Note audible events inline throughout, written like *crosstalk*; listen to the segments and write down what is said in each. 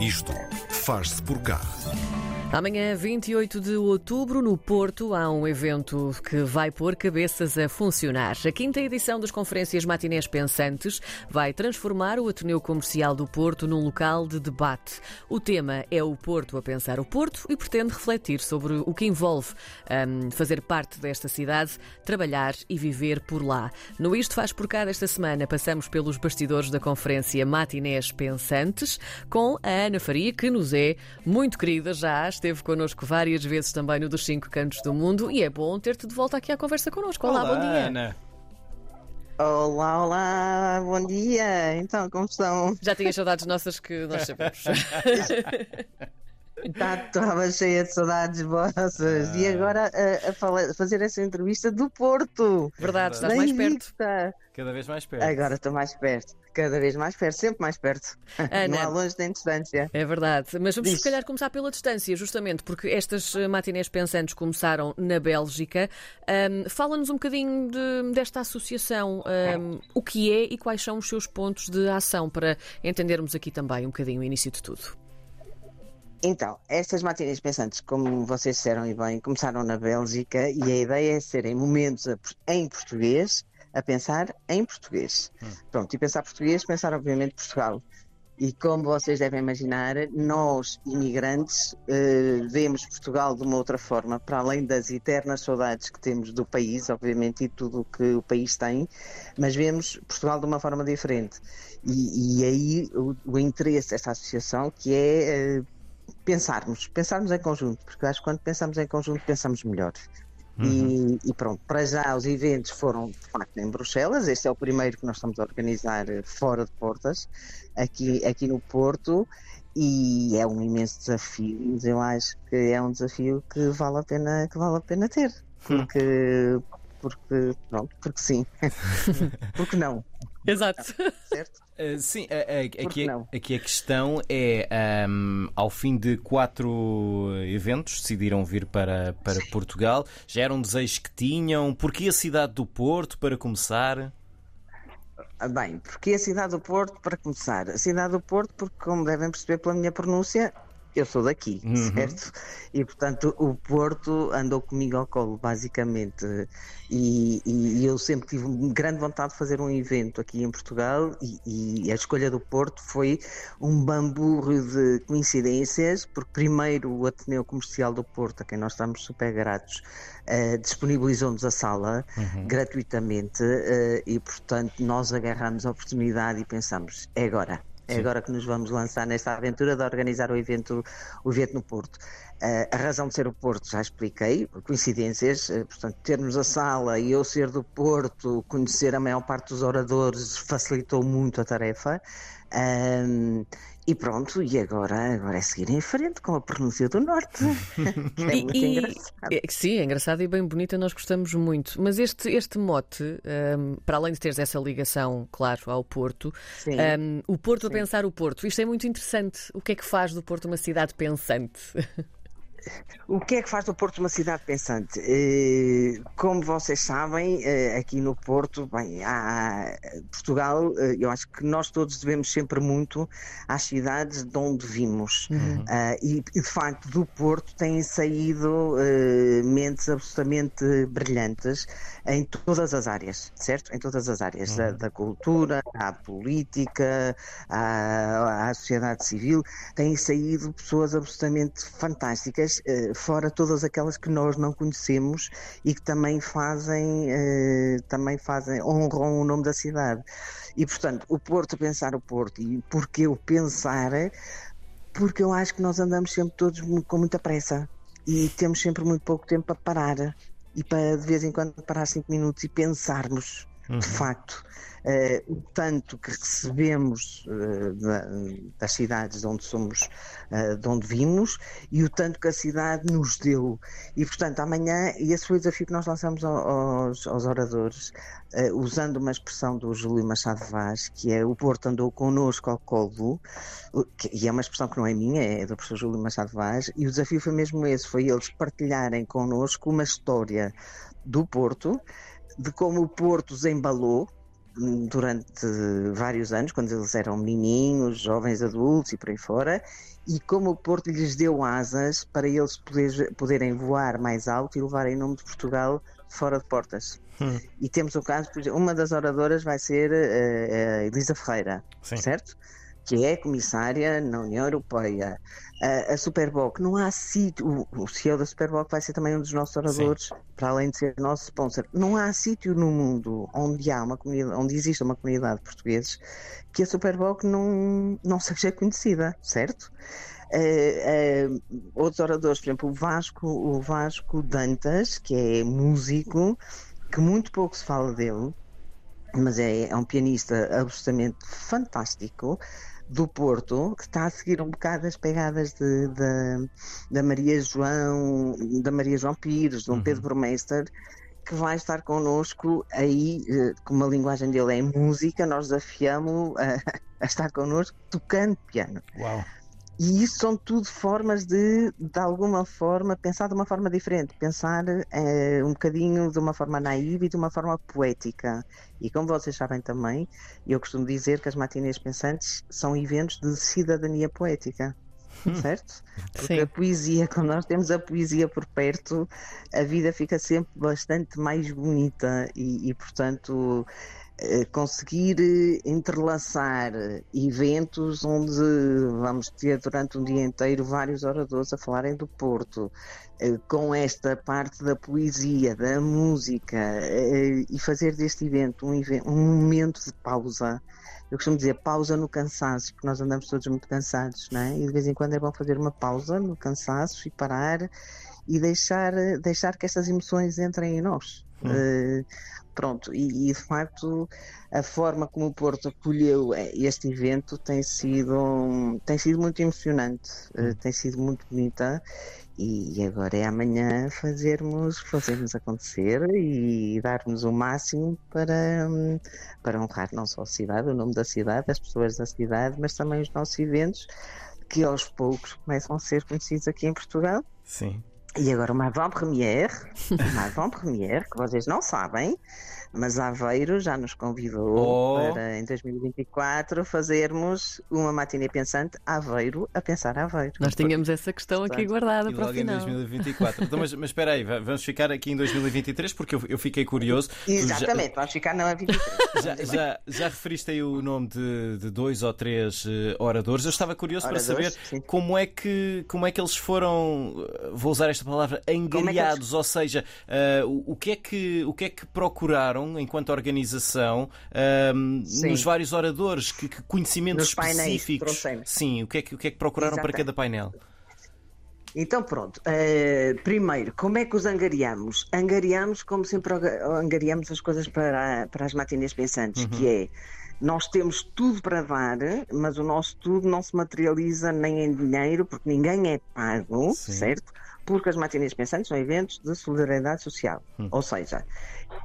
Isto faz-se por cá. Amanhã, 28 de outubro, no Porto, há um evento que vai pôr cabeças a funcionar. A quinta edição das Conferências Matinés Pensantes vai transformar o Ateneu Comercial do Porto num local de debate. O tema é o Porto a pensar o Porto e pretende refletir sobre o que envolve um, fazer parte desta cidade, trabalhar e viver por lá. No Isto Faz Por Cá desta semana, passamos pelos bastidores da Conferência Matinés Pensantes com a Ana Faria, que nos é muito querida já esteve connosco várias vezes também no dos Cinco Cantos do Mundo e é bom ter-te de volta aqui à conversa connosco. Olá, Olá bom dia. Ana. Olá, olá, bom dia. Então, como estão? Já tinha saudades nossas que nós sabemos. *laughs* *laughs* Estava cheia de saudades vossas. E agora a, a falar- fazer essa entrevista do Porto. Verdade, estás Bem mais perto. Cada vez mais perto. Agora estou mais perto. Cada vez mais perto, sempre mais perto. Ana. Não há longe nem distância. É verdade, mas vamos Diz. se calhar começar pela distância, justamente porque estas eh, matinés pensantes começaram na Bélgica. Ahm, Fala-nos um bocadinho de- desta associação, ahm, o que é e quais são os seus pontos de ação, para entendermos aqui também um bocadinho o início de tudo. Então, estas matinês pensantes, como vocês disseram e bem, começaram na Bélgica e a ideia é serem momentos a- em português, a pensar em português. Pronto, e pensar português, pensar obviamente Portugal. E como vocês devem imaginar, nós, imigrantes, eh, vemos Portugal de uma outra forma, para além das eternas saudades que temos do país, obviamente, e tudo o que o país tem, mas vemos Portugal de uma forma diferente. E, e aí o, o interesse desta associação, que é eh, pensarmos, pensarmos em conjunto, porque acho que quando pensamos em conjunto pensamos melhor. E, e pronto, para já os eventos foram de facto em Bruxelas, este é o primeiro que nós estamos a organizar eh, fora de portas, aqui, aqui no Porto, e é um imenso desafio, mas eu acho que é um desafio que vale a pena, que vale a pena ter, porque, porque, pronto, porque sim, *laughs* porque não, Exato. certo? Ah, *laughs* sim, a- a- aqui, aqui a questão é: ahm, ao fim de quatro eventos, decidiram vir para, para Portugal. Já era um desejo que tinham? Porquê a cidade do Porto, para começar? Ah, Bem, porque a cidade do Porto, para começar, a cidade do Porto, porque como devem perceber pela minha pronúncia, eu sou daqui, certo? E portanto o Porto andou comigo ao colo, basicamente. E, e eu sempre tive grande vontade de fazer um evento aqui em Portugal e, e a escolha do Porto foi um bamburro de coincidências, porque primeiro o Ateneu Comercial do Porto, a quem nós estamos super gratos, eh, disponibilizou-nos a sala gratuitamente eh, e portanto nós agarramos a oportunidade e pensamos, é agora. É agora que nos vamos lançar nesta aventura de organizar o evento, o evento no Porto. Eh, a razão de ser o Porto já expliquei, por coincidências, eh, portanto, termos a sala e eu ser do Porto, conhecer a maior parte dos oradores facilitou muito a tarefa. Ahm, e pronto, e agora, agora é seguir em frente com a pronúncia do Norte. *laughs* que é E- muito e- engraçado. é- sim, é engraçado e bem bonita, nós gostamos muito. Mas este, este mote, hum, para além de teres essa ligação, claro, ao Porto, hum, o Porto a Sim. pensar o Porto, isto é muito interessante. O que é que faz do Porto uma cidade pensante? *laughs* O que é que faz do Porto uma cidade pensante? Eh, Como vocês sabem, eh, aqui no Porto, bem, há, Portugal, eh, eu acho que nós todos devemos sempre muito às cidades de onde vimos. Ah, e, de facto, do Porto têm saído mentes absolutamente brilhantes em todas as áreas, certo? Em todas as áreas, da, da cultura, à política, à, à sociedade civil, têm saído pessoas absolutamente fantásticas, eh, fora todas aquelas que nós não conhecemos e que também fazem, eh, também fazem, honram o nome da cidade. E portanto, o Porto, pensar o Porto, e porque eu pensar, porque eu acho que nós andamos sempre todos com muita pressa e temos sempre muito pouco tempo para parar e para de vez em quando parar cinco minutos e pensarmos de facto eh, o tanto que recebemos eh, da- das cidades de onde somos, eh, de onde vimos e o tanto que a cidade nos deu. E portanto, amanhã, e esse foi o desafio que nós lançamos ao- aos, aos oradores, usando uma expressão do Júlio Machado Vaz, que é o Porto andou connosco ao colo, que- e é uma expressão que não é minha, é do professor Júlio Machado Vaz, e o desafio foi mesmo esse, foi eles partilharem connosco uma história do Porto, de como o Porto os embalou, durante vários anos, quando eles eram menininhos, jovens adultos e por aí fora, e como o Porto lhes deu asas para eles poder, poderem voar mais alto e levarem o nome de Portugal fora de portas. Hum. E temos o caso, uma das oradoras vai ser uh, Elisa Ferreira, Sim. certo? Que é comissária na União Europeia. Uh, a Superboc, não há sítio, o, o CEO da Superboc vai ser também um dos nossos oradores, Sim. para além de ser nosso sponsor. Não há sítio no mundo onde há uma comunidade, onde existe uma comunidade de portugueses que a Superboc não, não *laughs* seja conhecida, certo? Uh, uh, outros oradores, por exemplo, o Vasco, o Vasco Dantas, que é músico, que muito pouco se fala dele, mas é, é um pianista absolutamente fantástico do Porto, que está a seguir um bocado as pegadas de, de, da Maria João, da Maria João Pires, de um uhum. Pedro Burmeister, que vai estar connosco aí, eh, como a linguagem dele é música, nós desafiamos a, *laughs* a estar connosco tocando piano. Uau. E isso são tudo formas de, de alguma forma, pensar de uma forma diferente, pensar é, um bocadinho de uma forma naiva e de uma forma poética. E como vocês sabem também, eu costumo dizer que as matinês pensantes são eventos de cidadania poética. Hum. Certo? Porque Sim. a poesia, quando nós temos a poesia por perto, a vida fica sempre bastante mais bonita e, e portanto, conseguir eh, entrelaçar eventos onde vamos ter durante um dia inteiro vários oradores a falarem do Porto, eh, com esta parte da poesia, da música, e fazer deste evento um, um momento de pausa. Eu costumo dizer pausa no cansaço, porque nós andamos todos muito cansados, não é? E de vez em quando é bom fazer uma pausa no cansaço e parar e deixar, deixar que estas emoções entrem em nós. Hum. Uh, pronto, e, e, de facto a forma como o Porto acolheu eh, este evento tem sido, tem sido muito emocionante, uh, tem sido muito bonita e agora é amanhã fazermos, fazermos acontecer e darmos o máximo para, para honrar não só a cidade, o nome da cidade, as pessoas da cidade, mas também os nossos eventos que aos poucos começam a ser conhecidos aqui em Portugal. Sim. E agora uma avant-première, uma avant-première, que vocês não sabem, mas Aveiro já nos convidou oh. para em 2024 fazermos uma matinê pensante Aveiro a pensar Aveiro. Nós tínhamos essa questão aqui guardada para o final. em 2024. então, mas, mas espera aí, vamos ficar aqui em 2023 porque eu, eu fiquei curioso. Exatamente, já, vamos ficar na 23. Já, já, já, referiste aí o nome de, de dois ou três uh, oradores. Eu estava curioso oradores, para saber como é, que, como é que eles foram, eh, vou usar esta palavra, angariados, é eles... ou seja, uh, o, que é que, o que é que procuraram enquanto organização, um, nos vários oradores? Que, que conhecimentos nos específicos? Sim, o que, é que, o que é que procuraram Exatamente. para cada painel? Então pronto, uh, primeiro, como é que os angariamos? Angariamos como sempre angariamos as coisas para, para as matinês pensantes, uhum. que é nós temos tudo para dar, mas o nosso tudo não se materializa nem em dinheiro, porque ninguém é pago, Sim. certo? Porque as matinês pensantes são eventos de solidariedade social. Hum. Ou seja,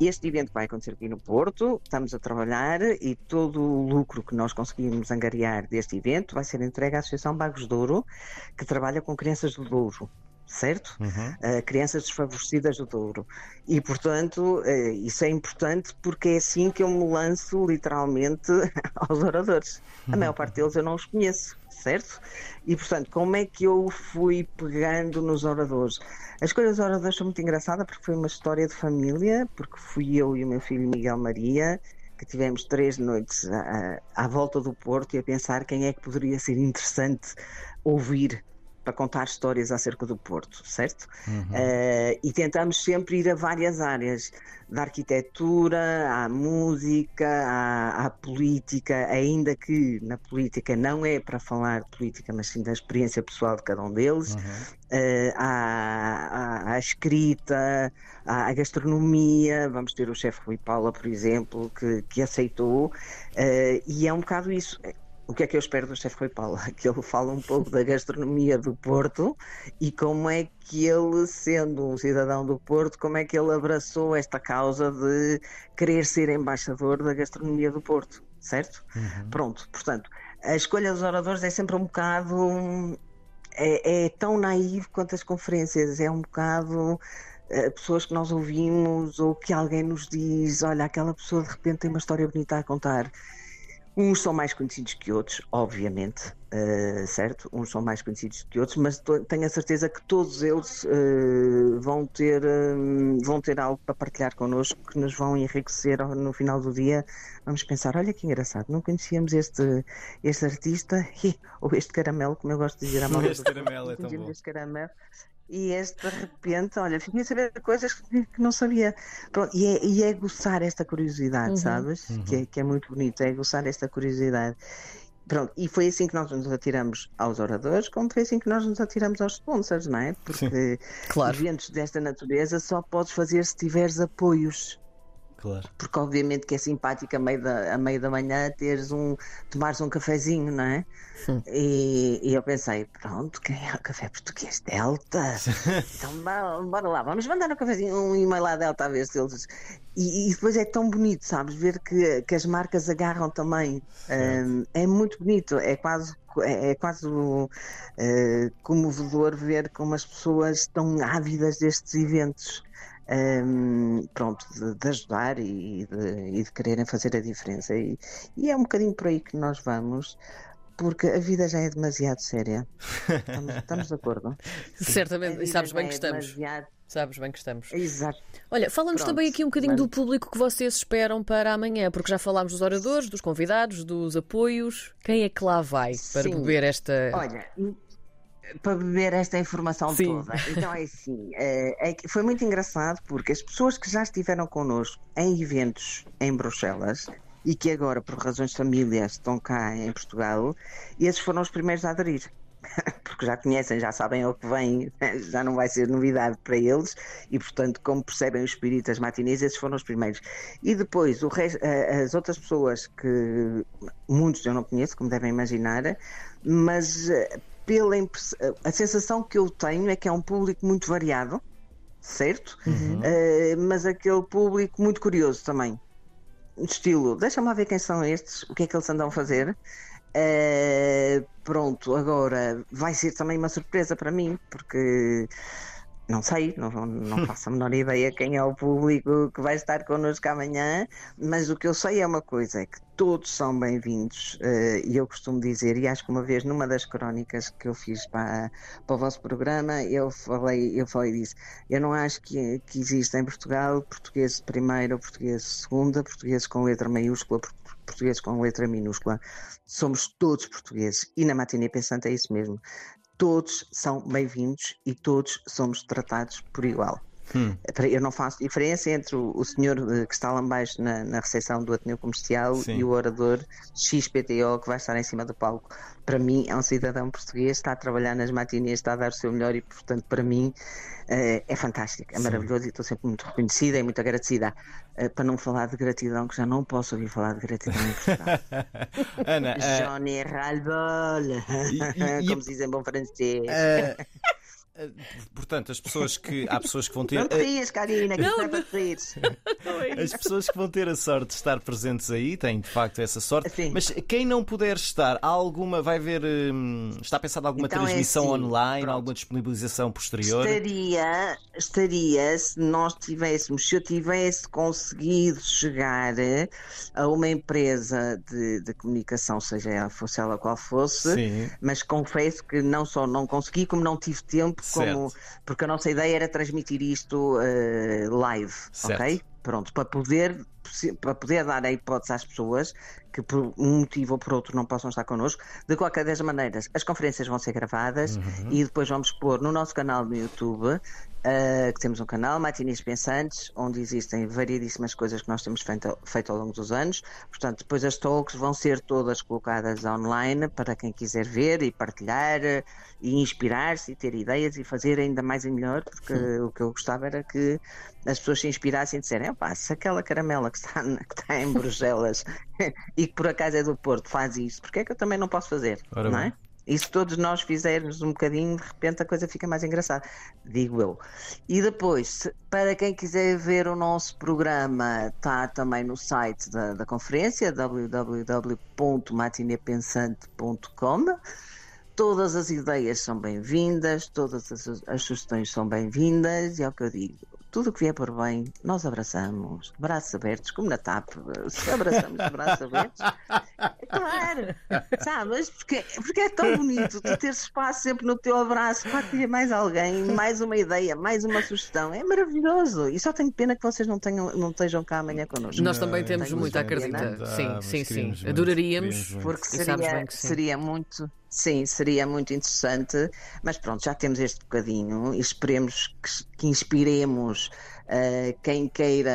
este evento vai acontecer aqui no Porto, estamos a trabalhar e todo o lucro que nós conseguimos angariar deste evento vai ser entregue à Associação Bagos Douro, que trabalha com crianças do Douro certo? Uhum. Uh, crianças desfavorecidas do Douro. E, portanto, uh, isso é importante porque é assim que eu me lanço literalmente *laughs* aos oradores. A maior parte deles eu não os conheço certo? E, portanto, como é que eu fui pegando nos oradores? A escolha dos oradores foi muito engraçada porque foi uma história de família, porque fui eu e o meu filho Miguel Maria que tivemos três noites à, à volta do Porto e a pensar quem é que poderia ser interessante ouvir para contar histórias acerca do Porto, certo? Uhum. Uh, e tentamos sempre ir a várias áreas, da arquitetura à música, à, à, política, ainda que na política não é para falar de política, mas sim da experiência pessoal de cada um deles, uhum. uh, à, à, à, escrita, à, gastronomia, vamos ter o chefe Rui Paula, por exemplo, que, que aceitou, uh, e é um bocado isso o que é que eu espero do chefe Rui Paulo? Que ele fale um pouco da gastronomia do Porto e como é que ele, sendo um cidadão do Porto, como é que ele abraçou esta causa de querer ser embaixador da gastronomia do Porto, certo? Uhum. Pronto, portanto, a escolha dos oradores é sempre um bocado. É, é tão naivo quanto as conferências, é um bocado uh, pessoas que nós ouvimos ou que alguém nos diz: olha, aquela pessoa de repente tem uma história bonita a contar. Uns são mais conhecidos que outros, obviamente, uh, certo? Uns são mais conhecidos que outros, mas tenho a certeza que todos eles uh, vão, ter, um, vão ter algo para partilhar connosco que nos vão enriquecer no final do dia. Vamos pensar: olha que engraçado, não conhecíamos este, este artista *laughs* ou este caramelo, como eu gosto de dizer à mão. Este caramelo é tão bom. Este caramelo e este de repente, olha, fiquei a saber coisas que, não sabia. Pronto, e, é, e é gostar esta curiosidade, uhum. sabes? Uhum. Que, é, que é muito bonito, é gostar esta curiosidade. Pronto, e foi assim que nós nos atiramos aos oradores, como foi assim que nós nos atiramos aos sponsors, não é? Porque claro. eventos desta natureza só podes fazer se tiveres apoios. Claro. Porque obviamente que é simpático a meio da, a meio da manhã teres um, tomares um cafezinho, não é? E, e, eu pensei, pronto, quem é o café português Delta? *laughs* então bora lá, vamos mandar um cafezinho, um e-mail à Delta a ver se eles. E, e, depois é tão bonito, sabes? Ver que, que as marcas agarram também. Um, é muito bonito, é quase é, é quase uh, comovedor ver como as pessoas estão ávidas destes eventos um, pronto, de, de, ajudar e de, e de quererem fazer a diferença. E, e, é um bocadinho por aí que nós vamos. Porque a vida já é demasiado séria. Estamos, estamos de acordo? *laughs* Certamente, e sabes bem que é estamos. Demasiado... Sabes bem que estamos. Exato. Olha, falamos também aqui um bocadinho do público que vocês esperam para amanhã, porque já falámos dos oradores, dos convidados, dos apoios. Quem é que lá vai para Sim. beber esta. Olha, para beber esta informação Sim. toda. *laughs* Então é assim, é, é, foi muito engraçado porque as pessoas que já estiveram connosco em eventos em Bruxelas e que agora, por razões de família, estão cá em Portugal, esses foram os primeiros a aderir. *laughs* Porque já conhecem, já sabem o que vem, *laughs* já não vai ser novidade para eles e, portanto, como percebem o espírito das matinês, esses foram os primeiros. E depois, o resto, as outras pessoas que muitos eu não conheço, como devem imaginar, mas pela a sensação que eu tenho é que é um público muito variado, certo? Uhum. Uh, mas aquele público muito curioso também. Estilo, deixa-me ver quem são estes, o que é que eles andam a fazer. Uh, pronto, agora vai ser também uma surpresa para mim, porque não sei, não, não *laughs* faço a menor ideia quem é o público que vai estar connosco amanhã, mas o que eu sei é uma coisa: é que todos são bem-vindos. Uh, e eu costumo dizer, e acho que uma vez numa das crónicas que eu fiz para, para o vosso programa, eu falei, eu falei disso. Eu não acho que, que exista em Portugal português de primeira português de segunda, português com letra maiúscula, português com letra minúscula. Somos todos portugueses. E na matinê pensante é isso mesmo todos são bem-vindos e todos somos tratados por igual. Hum. Eu não faço diferença entre o, senhor eh, que está lá embaixo na, na recepção do Ateneu Comercial Sim. e o orador XPTO que vai estar em cima do palco. Para mim, é um cidadão português, está a trabalhar nas matinês, está a dar o seu melhor e, portanto, para mim, uh, é fantástico, é Sim. maravilhoso e estou sempre muito reconhecida e muito agradecida. Uh, para não falar de gratidão, que já não posso ouvir falar de gratidão em Portugal. *laughs* Ana, uh... Johnny Ralbol, *laughs* como se diz em bom francês. Eh, portanto, as pessoas que. Há pessoas que vão ter. Não te rias, Karina, que não, é para *laughs* As pessoas que vão ter a sorte de estar presentes aí têm de facto essa sorte. Sim. Mas quem não puder estar, há alguma. Vai ver. Hum, está pensada alguma então transmissão é assim, online, pronto. alguma disponibilização posterior? Estaria, estaria, se nós tivéssemos, se eu tivesse conseguido chegar a uma empresa de, de comunicação, seja fosse ela qual fosse, Sim. mas confesso que não só não consegui, como não tive tempo como, porque a nossa ideia era transmitir isto uh, live, certo. ok? Pronto, para poder, para poder dar a hipótese às pessoas que por um motivo ou por outro não possam estar connosco. De qualquer das maneiras, as conferências vão ser gravadas uhum. e depois vamos pôr no nosso canal no YouTube Uh, que temos um canal, Matinês Pensantes, onde existem variedíssimas coisas que nós temos feito, feito, ao longo dos anos. Portanto, depois as talks vão ser todas colocadas online para quem quiser ver e partilhar e inspirar-se e ter ideias e fazer ainda mais e melhor, porque Sim. o que eu gostava era que as pessoas se inspirassem e disserem: pá, se aquela caramela que está, que está em Bruxelas *laughs* e que por acaso é do Porto faz isso, porque é que eu também não posso fazer? Ora não é? E se todos nós fizermos um bocadinho, de repente a coisa fica mais engraçada, digo eu. E depois, para quem quiser ver o nosso programa, está também no site da, da conferência, www.matinepensante.com. Todas as ideias são bem-vindas, todas as, as, sugestões são bem-vindas, e é o que eu digo. tudo o que vier por bem, nós abraçamos, braços abertos, como na TAP, se abraçamos de braços abertos. É claro, sabes? Porque, porque é tão bonito tu teres espaço sempre no teu abraço para acolher mais alguém, mais uma ideia, mais uma sugestão. É maravilhoso. E só tenho pena que vocês não, tenham, não estejam cá amanhã connosco. Nós também temos muito a acreditar. Sim, sim, sim. Adoraríamos, porque seria, seria muito. Sim, seria muito interessante, mas pronto, já temos este bocadinho e esperemos que, que inspiremos uh, quem, queira,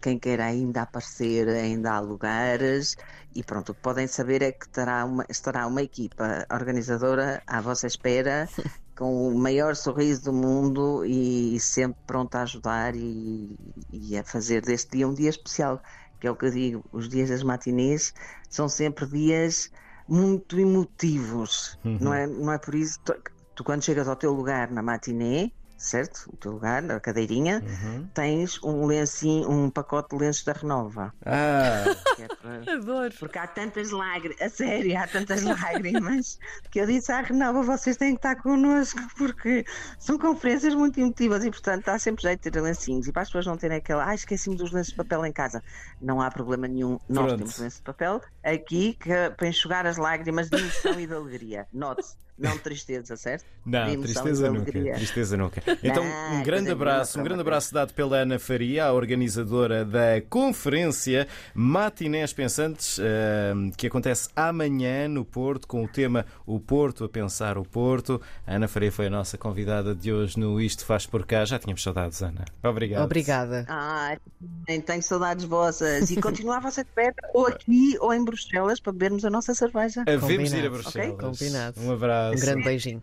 quem queira ainda aparecer, ainda há lugares e pronto, o que podem saber é que terá uma, estará uma equipa organizadora à vossa espera *laughs* com o maior sorriso do mundo e, sempre pronta a ajudar e, e a fazer deste dia um dia especial, que é o que eu digo, os dias das matinês são sempre dias muito emotivos, uhum. não, é, não é por isso. Tu, tu, quando chegas ao teu lugar na matinê, certo? O teu lugar, na cadeirinha, uhum. tens um lencinho, um pacote de lenços da Renova. Ah! É para... Adoro. Porque há tantas lágrimas, a sério, há tantas lágrimas que eu disse à Renova, vocês têm que estar connosco porque são conferências muito emotivas e, portanto, há sempre jeito de ter lencinhos. E para as pessoas não terem aquela, ah, esqueci-me dos lenços de papel em casa. Não há problema nenhum. Nós Pronto. temos lenços de papel aqui que, para enxugar as lágrimas de emoção e de alegria. Note-se. Não tristeza, certo? Não, tristeza nunca. Tristeza *laughs* nunca. Então, um grande abraço, um grande abraço dado pela Ana Faria, a organizadora da conferência Matinés Pensantes, eh, que acontece amanhã no Porto, com o tema O Porto a Pensar o Porto. A Ana Faria foi a nossa convidada de hoje no Isto Faz Por Cá. Já tínhamos saudades, Ana. Obrigado. Obrigada. Ah, tenho saudades vossas. E continuava a ser de perto, ou aqui ou em Bruxelas, para bebermos a nossa cerveja. Havemos ir a Bruxelas. Okay? Combinado. Um abraço. Um grande beijinho.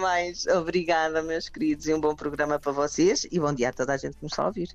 Mais. Obrigada, meus queridos, e um bom programa para vocês. E bom dia a toda a gente que nos está a ouvir.